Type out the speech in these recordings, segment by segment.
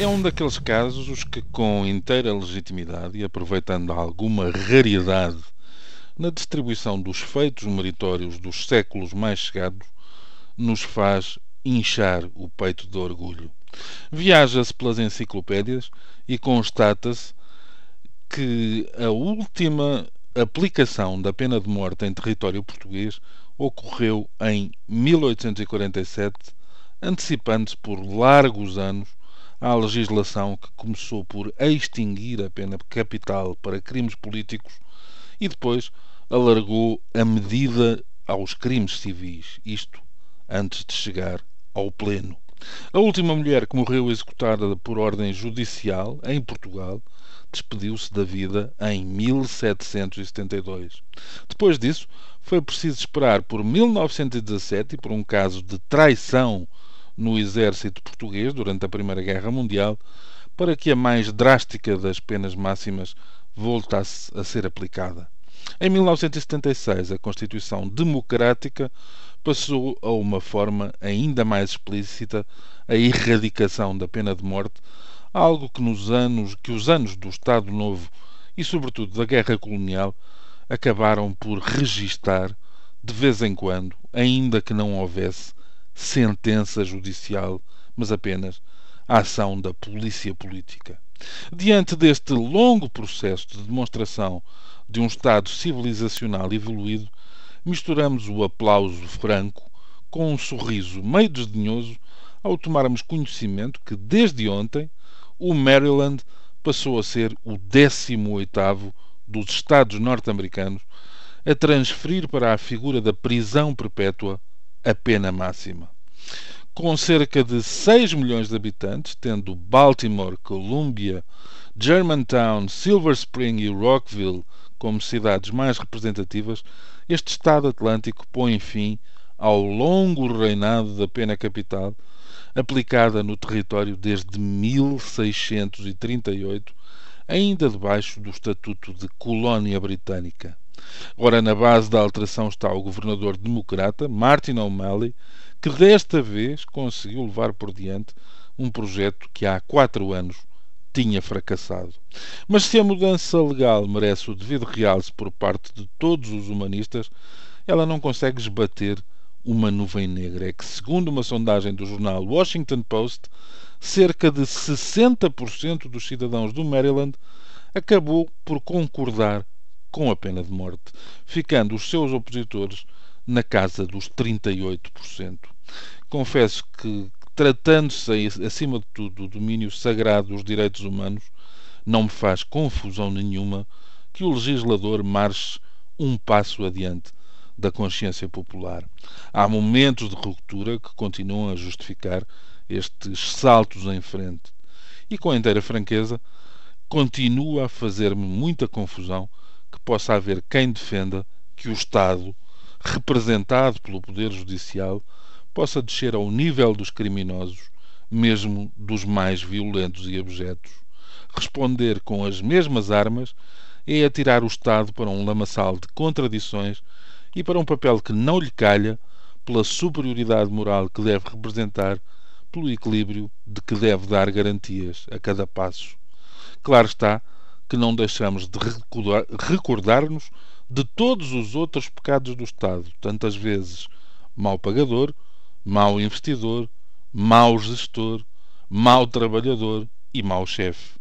É um daqueles casos os que, com inteira legitimidade e aproveitando alguma raridade na distribuição dos feitos meritórios dos séculos mais chegados, nos faz inchar o peito de orgulho. Viaja-se pelas enciclopédias e constata-se que a última aplicação da pena de morte em território português ocorreu em 1847, antecipando-se por largos anos à legislação que começou por extinguir a pena capital para crimes políticos e depois alargou a medida aos crimes civis, isto antes de chegar ao pleno. A última mulher que morreu executada por ordem judicial em Portugal despediu-se da vida em 1772. Depois disso, foi preciso esperar por 1917 e por um caso de traição no exército português durante a Primeira Guerra Mundial para que a mais drástica das penas máximas voltasse a ser aplicada. Em 1976, a Constituição Democrática passou a uma forma ainda mais explícita a erradicação da pena de morte, algo que nos anos que os anos do Estado Novo e sobretudo da Guerra Colonial acabaram por registar de vez em quando, ainda que não houvesse sentença judicial, mas apenas a ação da polícia política. Diante deste longo processo de demonstração de um Estado civilizacional evoluído, misturamos o aplauso franco com um sorriso meio desdenhoso ao tomarmos conhecimento que, desde ontem, o Maryland passou a ser o 18º dos Estados norte-americanos a transferir para a figura da prisão perpétua a pena máxima. Com cerca de 6 milhões de habitantes, tendo Baltimore, Columbia, Germantown, Silver Spring e Rockville como cidades mais representativas, este Estado Atlântico põe fim ao longo reinado da pena capital, aplicada no território desde 1638, ainda debaixo do Estatuto de Colónia Britânica. Ora, na base da alteração está o governador democrata, Martin O'Malley, que desta vez conseguiu levar por diante um projeto que há quatro anos tinha fracassado. Mas se a mudança legal merece o devido realce por parte de todos os humanistas, ela não consegue esbater uma nuvem negra. É que, segundo uma sondagem do jornal Washington Post, cerca de 60% dos cidadãos do Maryland acabou por concordar com a pena de morte, ficando os seus opositores na casa dos 38%. Confesso que, tratando-se, acima de tudo, do domínio sagrado dos direitos humanos, não me faz confusão nenhuma que o legislador marche um passo adiante da consciência popular. Há momentos de ruptura que continuam a justificar estes saltos em frente. E com inteira franqueza, continua a fazer-me muita confusão possa haver quem defenda que o Estado representado pelo Poder Judicial, possa descer ao nível dos criminosos, mesmo dos mais violentos e abjetos. Responder com as mesmas armas é atirar o Estado para um lamaçal de contradições e para um papel que não lhe calha pela superioridade moral que deve representar, pelo equilíbrio de que deve dar garantias a cada passo. Claro está que não deixamos de recordar-nos de todos os outros pecados do Estado, tantas vezes mau pagador, mau investidor, mau gestor, mau trabalhador e mau chefe.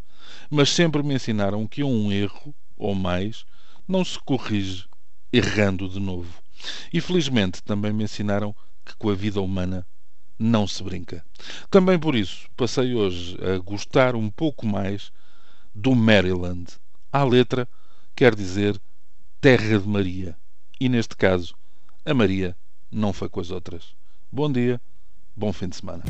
Mas sempre me ensinaram que um erro, ou mais, não se corrige errando de novo. E felizmente também me ensinaram que com a vida humana não se brinca. Também por isso passei hoje a gostar um pouco mais do Maryland. À letra quer dizer terra de Maria. E neste caso, a Maria não foi com as outras. Bom dia, bom fim de semana.